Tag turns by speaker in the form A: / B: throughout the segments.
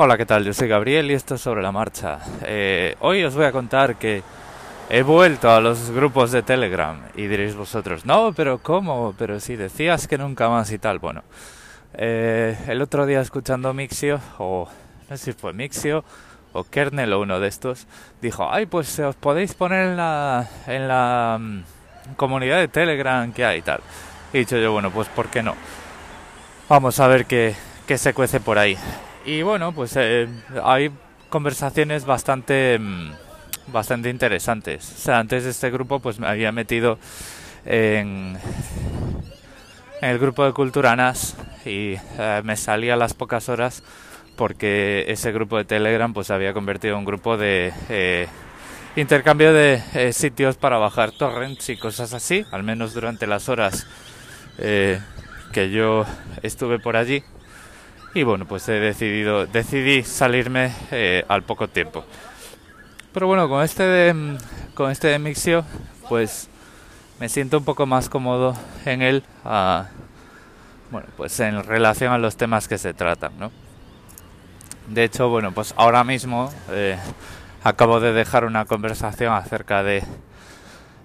A: Hola, ¿qué tal? Yo soy Gabriel y esto es sobre la marcha. Eh, hoy os voy a contar que he vuelto a los grupos de Telegram y diréis vosotros, no, pero ¿cómo? Pero si decías que nunca más y tal. Bueno, eh, el otro día escuchando Mixio, o no sé si fue Mixio o Kernel o uno de estos, dijo, ay, pues os podéis poner en la, en la mm, comunidad de Telegram que hay y tal. Y dicho yo, bueno, pues ¿por qué no? Vamos a ver qué, qué se cuece por ahí. Y bueno, pues eh, hay conversaciones bastante, mm, bastante interesantes. O sea, antes de este grupo pues me había metido en, el grupo de Culturanas y eh, me salía a las pocas horas porque ese grupo de Telegram pues había convertido en un grupo de eh, intercambio de sitios para bajar torrents y cosas así, al menos durante las horas que yo estuve por allí y bueno, pues he decidido, decidí salirme eh, al poco tiempo. Pero bueno, con este de, con este de Mixio, pues me siento un poco más cómodo en él, bueno, pues en relación a los temas que se tratan, ¿no? De hecho, bueno, pues ahora mismo eh, acabo de dejar una conversación acerca de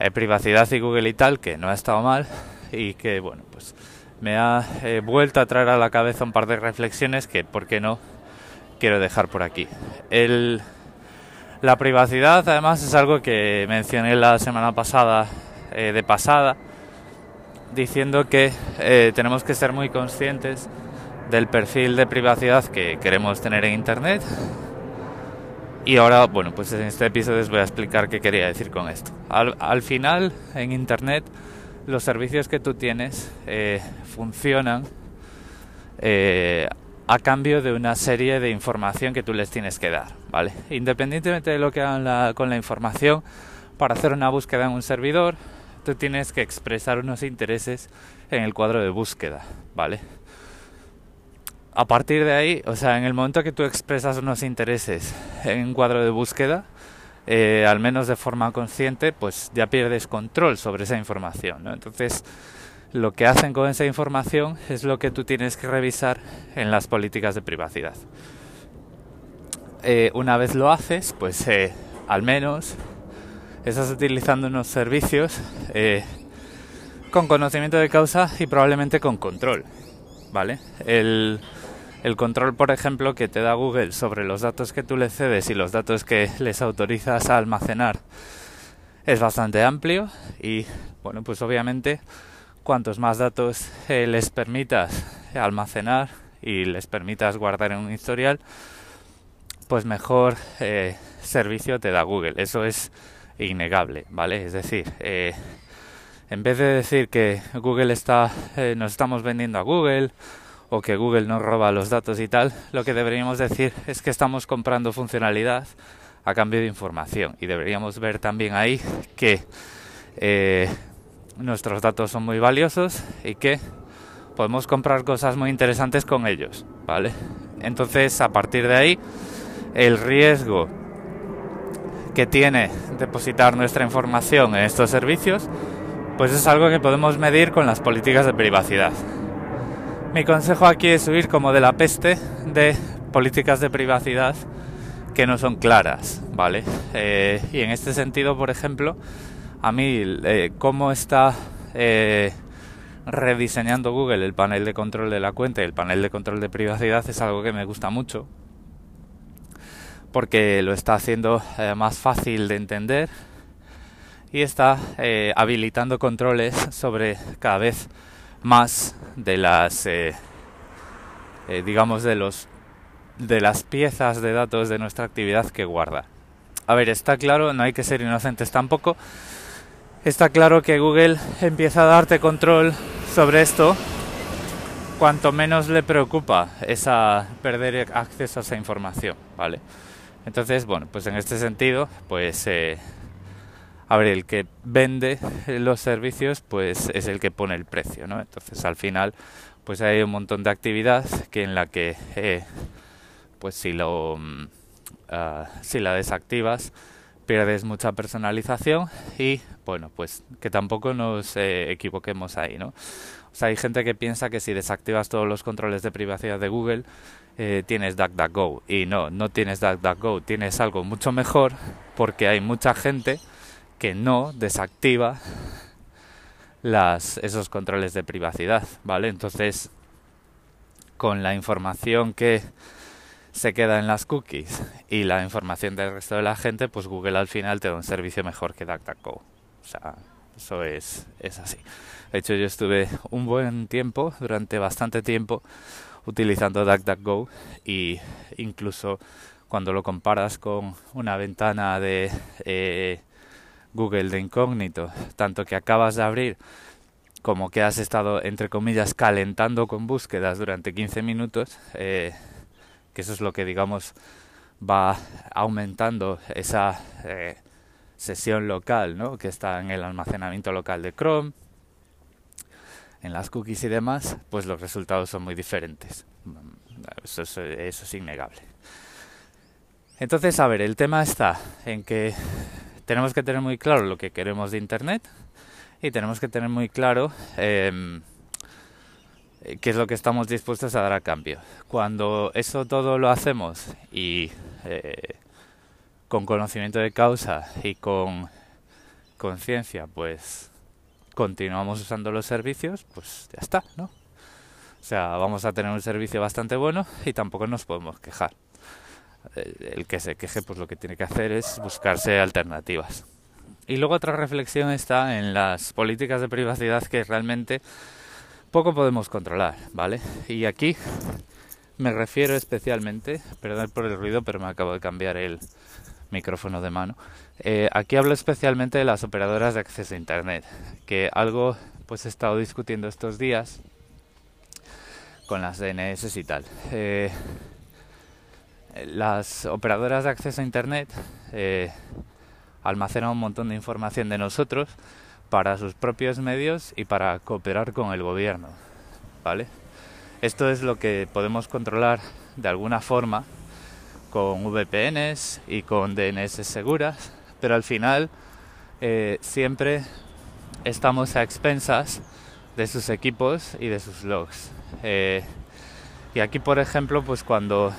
A: eh, privacidad y Google y tal, que no ha estado mal y que, bueno, pues me ha eh, vuelto a traer a la cabeza un par de reflexiones que, ¿por qué no?, quiero dejar por aquí. La privacidad, además, es algo que mencioné la semana pasada, eh, de pasada, diciendo que eh, tenemos que ser muy conscientes del perfil de privacidad que queremos tener en Internet. Y ahora, bueno, pues en este episodio os voy a explicar qué quería decir con esto. Al final, en Internet, los servicios que tú tienes eh, funcionan eh, a cambio de una serie de información que tú les tienes que dar, ¿vale? Independientemente de lo que hagan con la información, para hacer una búsqueda en un servidor, tú tienes que expresar unos intereses en el cuadro de búsqueda, ¿vale? A partir de ahí, o sea, en el momento que tú expresas unos intereses en un cuadro de búsqueda, eh, al menos de forma consciente, pues ya pierdes control sobre esa información. ¿no? Entonces, lo que hacen con esa información es lo que tú tienes que revisar en las políticas de privacidad. Eh, una vez lo haces, pues eh, al menos estás utilizando unos servicios con conocimiento de causa y probablemente con control. ¿Vale? El, el control, por ejemplo, que te da Google sobre los datos que tú le cedes y los datos que les autorizas a almacenar es bastante amplio y, bueno, pues obviamente cuantos más datos eh, les permitas almacenar y les permitas guardar en un historial, pues mejor eh, servicio te da Google. Eso es innegable, ¿vale? Es decir, eh, en vez de decir que Google está, nos estamos vendiendo a Google, o que Google nos roba los datos y tal, lo que deberíamos decir es que estamos comprando funcionalidad a cambio de información y deberíamos ver también ahí que eh, nuestros datos son muy valiosos y que podemos comprar cosas muy interesantes con ellos, ¿vale? Entonces, a partir de ahí, el riesgo que tiene depositar nuestra información en estos servicios, pues es algo que podemos medir con las políticas de privacidad. Mi consejo aquí es huir como de la peste de políticas de privacidad que no son claras, ¿vale? Eh, y en este sentido, por ejemplo, a mí eh, cómo está eh, rediseñando Google el panel de control de la cuenta y el panel de control de privacidad es algo que me gusta mucho porque lo está haciendo más fácil de entender y está habilitando controles sobre cada vez más de las eh, eh, digamos de los de las piezas de datos de nuestra actividad que guarda. A ver, está claro, no hay que ser inocentes tampoco. Está claro que Google empieza a darte control sobre esto cuanto menos le preocupa esa perder acceso a esa información, ¿vale? Entonces, bueno, pues en este sentido, pues eh, a ver, el que vende los servicios, pues es el que pone el precio, ¿no? Entonces, al final, pues hay un montón de actividad que en la que, eh, pues si lo, ah, si la desactivas, pierdes mucha personalización y, bueno, pues que tampoco nos eh, equivoquemos ahí, ¿no? O sea, hay gente que piensa que si desactivas todos los controles de privacidad de Google, eh, tienes DuckDuckGo. Y no, no tienes DuckDuckGo, tienes algo mucho mejor porque hay mucha gente que no desactiva las, esos controles de privacidad, ¿vale? Entonces, con la información que se queda en las cookies y la información del resto de la gente, pues Google al final te da un servicio mejor que DuckDuckGo. O sea, eso es, es así. De hecho, yo estuve un buen tiempo, durante bastante tiempo, utilizando DuckDuckGo y incluso cuando lo comparas con una ventana de eh, Google de incógnito, tanto que acabas de abrir como que has estado, entre comillas, calentando con búsquedas durante 15 minutos, eh, que eso es lo que, digamos, va aumentando esa eh, sesión local, ¿no? que está en el almacenamiento local de Chrome, en las cookies y demás, pues los resultados son muy diferentes. Eso es, eso es innegable. Entonces, a ver, el tema está en que tenemos que tener muy claro lo que queremos de Internet y tenemos que tener muy claro eh, qué es lo que estamos dispuestos a dar a cambio. Cuando eso todo lo hacemos y eh, con conocimiento de causa y con conciencia, pues continuamos usando los servicios, pues ya está, ¿no? O sea, vamos a tener un servicio bastante bueno y tampoco nos podemos quejar. Eh, el que se queje, pues lo que tiene que hacer es buscarse alternativas. Y luego otra reflexión está en las políticas de privacidad que realmente poco podemos controlar, ¿vale? Y aquí me refiero especialmente, perdón por el ruido, pero me acabo de cambiar el micrófono de mano. Eh, aquí hablo especialmente de las operadoras de acceso a Internet, que algo pues he estado discutiendo estos días con las DNS y tal. Eh, las operadoras de acceso a Internet eh, almacena un montón de información de nosotros para sus propios medios y para cooperar con el gobierno. ¿Vale? Esto es lo que podemos controlar de alguna forma con VPNs y con DNS seguras, pero al final eh, siempre estamos a expensas de sus equipos y de sus logs. Eh, y aquí, por ejemplo, pues cuando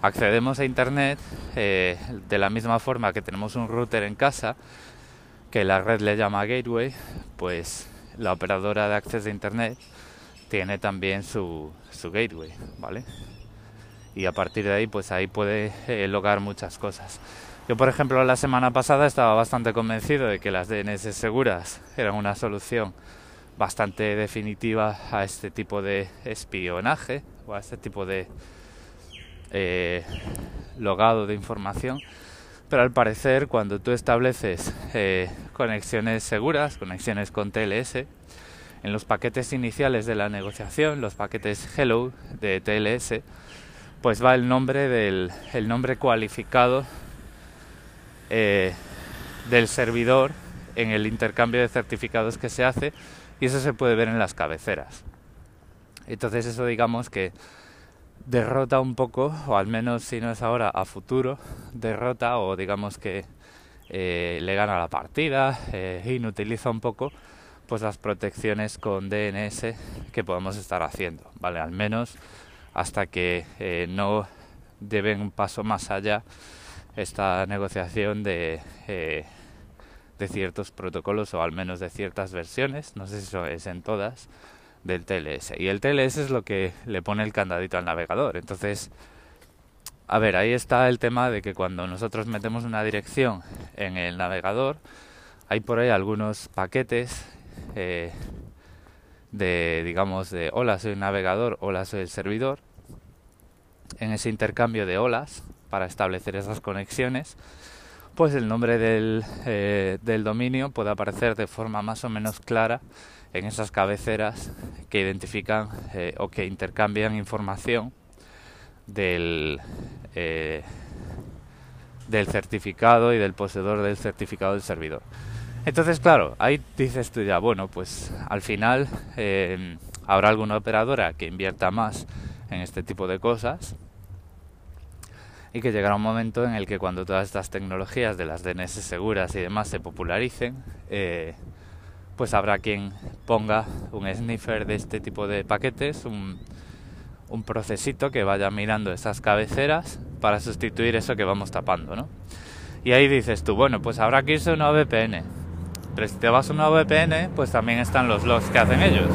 A: accedemos a Internet eh, de la misma forma que tenemos un router en casa, que la red le llama gateway, pues la operadora de acceso a Internet tiene también su, su gateway, ¿vale? Y a partir de ahí, pues ahí puede eh, lograr muchas cosas. Yo, por ejemplo, la semana pasada estaba bastante convencido de que las DNS seguras eran una solución bastante definitiva a este tipo de espionaje o a este tipo de eh, logado de información. Pero al parecer cuando tú estableces eh, conexiones seguras, conexiones con TLS, en los paquetes iniciales de la negociación, los paquetes Hello de TLS, pues va el nombre del el nombre cualificado eh, del servidor en el intercambio de certificados que se hace y eso se puede ver en las cabeceras. Entonces eso digamos que derrota un poco, o al menos si no es ahora, a futuro, derrota o digamos que eh, le gana la partida, eh, inutiliza un poco pues las protecciones con DNS que podemos estar haciendo, ¿vale? Al menos hasta que eh, no deben un paso más allá esta negociación de, eh, de ciertos protocolos o al menos de ciertas versiones, no sé si eso es en todas, del TLS. Y el TLS es lo que le pone el candadito al navegador. Entonces, a ver, ahí está el tema de que cuando nosotros metemos una dirección en el navegador, hay por ahí algunos paquetes eh, de, digamos, de hola soy el navegador, hola soy el servidor. En ese intercambio de olas, para establecer esas conexiones, pues el nombre del, eh, del dominio puede aparecer de forma más o menos clara en esas cabeceras que identifican eh, o que intercambian información del, eh, del certificado y del poseedor del certificado del servidor. Entonces, claro, ahí dices tú ya, bueno, pues al final habrá alguna operadora que invierta más en este tipo de cosas y que llegará un momento en el que cuando todas estas tecnologías de las DNS seguras y demás se popularicen, pues habrá quien ponga un sniffer de este tipo de paquetes, un, un procesito que vaya mirando esas cabeceras para sustituir eso que vamos tapando, ¿no? Y ahí dices tú, bueno, pues habrá que irse a una VPN. Pero si te vas a una VPN, pues también están los logs que hacen ellos.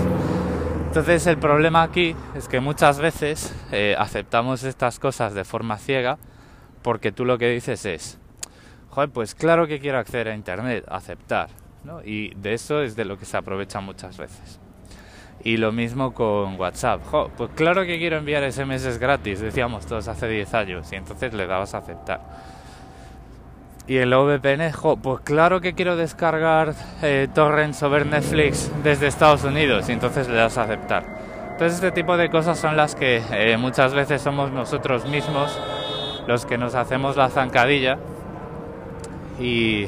A: Entonces el problema aquí es que muchas veces eh, aceptamos estas cosas de forma ciega porque tú lo que dices es, joder, pues claro que quiero acceder a Internet, aceptar. ¿no? Y de eso es de lo que se aprovecha muchas veces. Y lo mismo con WhatsApp. pues claro que quiero enviar SMS gratis, decíamos todos hace 10 años, y entonces le dabas a aceptar. Y el VPN, pues claro que quiero descargar eh, torrents o ver Netflix desde Estados Unidos, y entonces le das a aceptar. Entonces este tipo de cosas son las que eh, muchas veces somos nosotros mismos los que nos hacemos la zancadilla. Y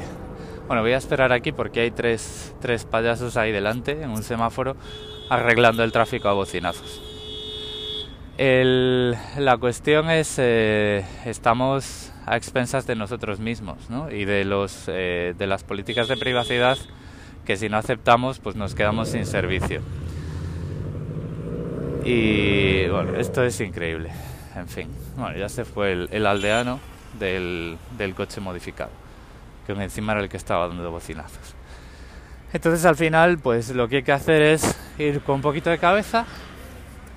A: bueno, voy a esperar aquí porque hay tres, tres payasos ahí delante en un semáforo arreglando el tráfico a bocinazos. la cuestión es, eh, estamos a expensas de nosotros mismos ¿no? y de, los, eh, de las políticas de privacidad que si no aceptamos pues nos quedamos sin servicio. Y bueno, esto es increíble. En fin, bueno, ya se fue el, aldeano del, del coche modificado, que encima era el que estaba dando bocinazos. Entonces al final pues lo que hay que hacer es ir con un poquito de cabeza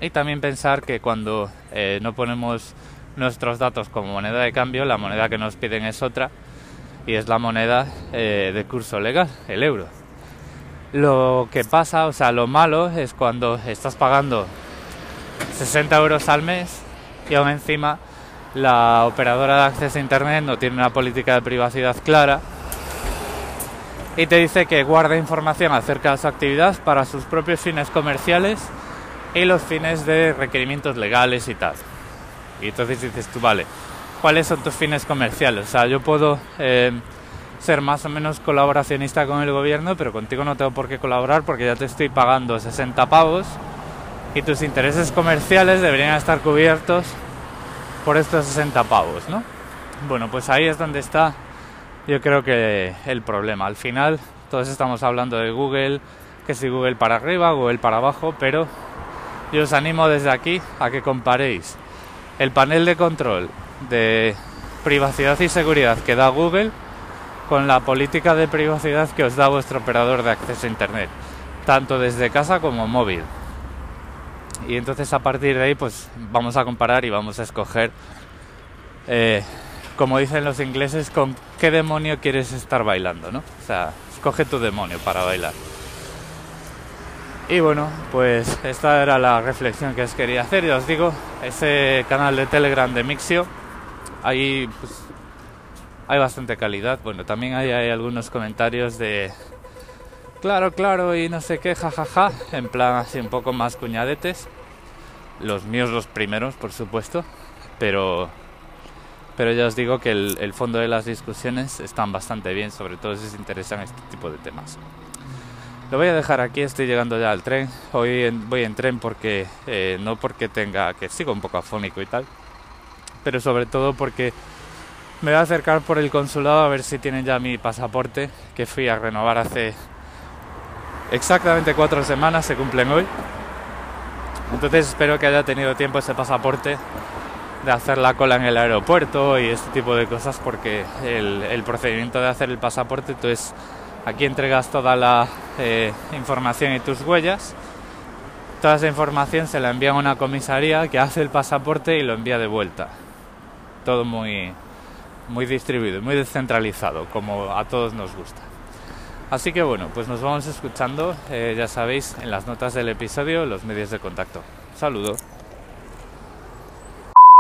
A: y también pensar que cuando eh, no ponemos nuestros datos como moneda de cambio, la moneda que nos piden es otra y es la moneda eh, de curso legal, el euro. Lo que pasa, o sea, lo malo es cuando estás pagando 60 euros al mes y aún encima la operadora de acceso a Internet no tiene una política de privacidad clara y te dice que guarda información acerca de su actividad para sus propios fines comerciales y los fines de requerimientos legales y tal. Y entonces dices tú, vale, ¿cuáles son tus fines comerciales? O sea, yo puedo eh, ser más o menos colaboracionista con el gobierno, pero contigo no tengo por qué colaborar porque ya te estoy pagando 60 pavos y tus intereses comerciales deberían estar cubiertos por estos 60 pavos, ¿no? Bueno, pues ahí es donde está yo creo que el problema. Al final todos estamos hablando de Google, que si Google para arriba, Google para abajo, pero yo os animo desde aquí a que comparéis el panel de control de privacidad y seguridad que da Google con la política de privacidad que os da vuestro operador de acceso a Internet, tanto desde casa como móvil. Y entonces a partir de ahí pues vamos a comparar y vamos a escoger eh, como dicen los ingleses, con qué demonio quieres estar bailando, ¿no? O sea, escoge tu demonio para bailar. Y bueno, pues esta era la reflexión que os quería hacer. Y os digo, ese canal de Telegram de Mixio, ahí pues, hay bastante calidad. Bueno, también hay, hay algunos comentarios de claro, claro y no sé qué, jajaja, en plan así un poco más cuñadetes. Los míos los primeros, por supuesto, pero pero ya os digo que el, fondo de las discusiones están bastante bien, sobre todo si os interesan este tipo de temas. Lo voy a dejar aquí, estoy llegando ya al tren. Hoy voy en tren porque eh, no porque tenga que sigo un poco afónico y tal, pero sobre todo porque me voy a acercar por el consulado a ver si tienen ya mi pasaporte que fui a renovar hace exactamente cuatro semanas, se cumplen hoy. Entonces espero que haya tenido tiempo ese pasaporte de hacer la cola en el aeropuerto y este tipo de cosas porque el, procedimiento de hacer el pasaporte, entonces aquí entregas toda la eh, información y tus huellas. Toda esa información se la envía a una comisaría que hace el pasaporte y lo envía de vuelta. Todo muy, muy distribuido, muy descentralizado, como a todos nos gusta. Así que bueno, pues nos vamos escuchando, eh, ya sabéis, en las notas del episodio, los medios de contacto. Saludo.